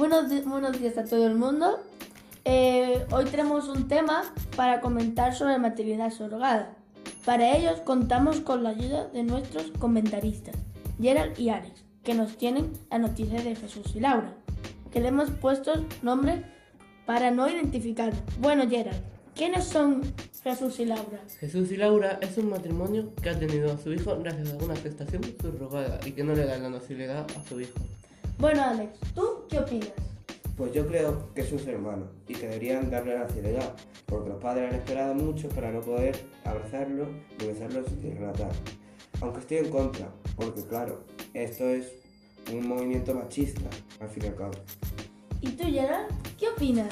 Buenos, buenos días a todo el mundo. Eh, hoy tenemos un tema para comentar sobre maternidad surrogada. Para ellos contamos con la ayuda de nuestros comentaristas, Gerald y Alex, que nos tienen la noticia de Jesús y Laura, que le hemos puesto nombre para no identificar. Bueno, Gerald, ¿quiénes son Jesús y Laura? Jesús y Laura es un matrimonio que ha tenido a su hijo gracias a una gestación subrogada y que no le da la nacionalidad a su hijo. Bueno, Alex, ¿tú qué opinas? Pues yo creo que es un ser humano y que deberían darle la nacionalidad, porque los padres han esperado mucho para no poder abrazarlo y besarlo sin relatar. Aunque estoy en contra, porque claro, esto es un movimiento machista, al fin y al cabo. ¿Y tú, Gerald, qué opinas?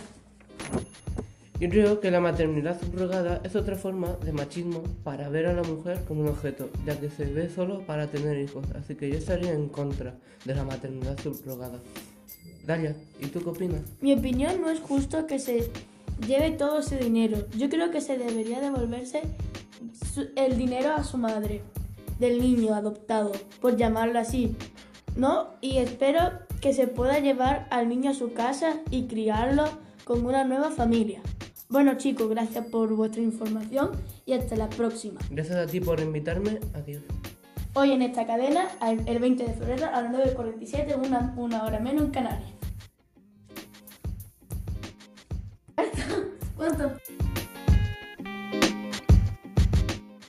Yo creo que la maternidad subrogada es otra forma de machismo para ver a la mujer como un objeto, ya que se ve solo para tener hijos, así que yo estaría en contra de la maternidad subrogada. Dalia, ¿y tú qué opinas? Mi opinión no es justo que se lleve todo ese dinero. Yo creo que se debería devolverse el dinero a su madre del niño adoptado, por llamarlo así. ¿No? Y espero que se pueda llevar al niño a su casa y criarlo con una nueva familia. Bueno chicos, gracias por vuestra información y hasta la próxima. Gracias a ti por invitarme. Adiós. Hoy en esta cadena, el 20 de febrero a las 9.47, una, una hora menos en Canarias. ¿Cuánto?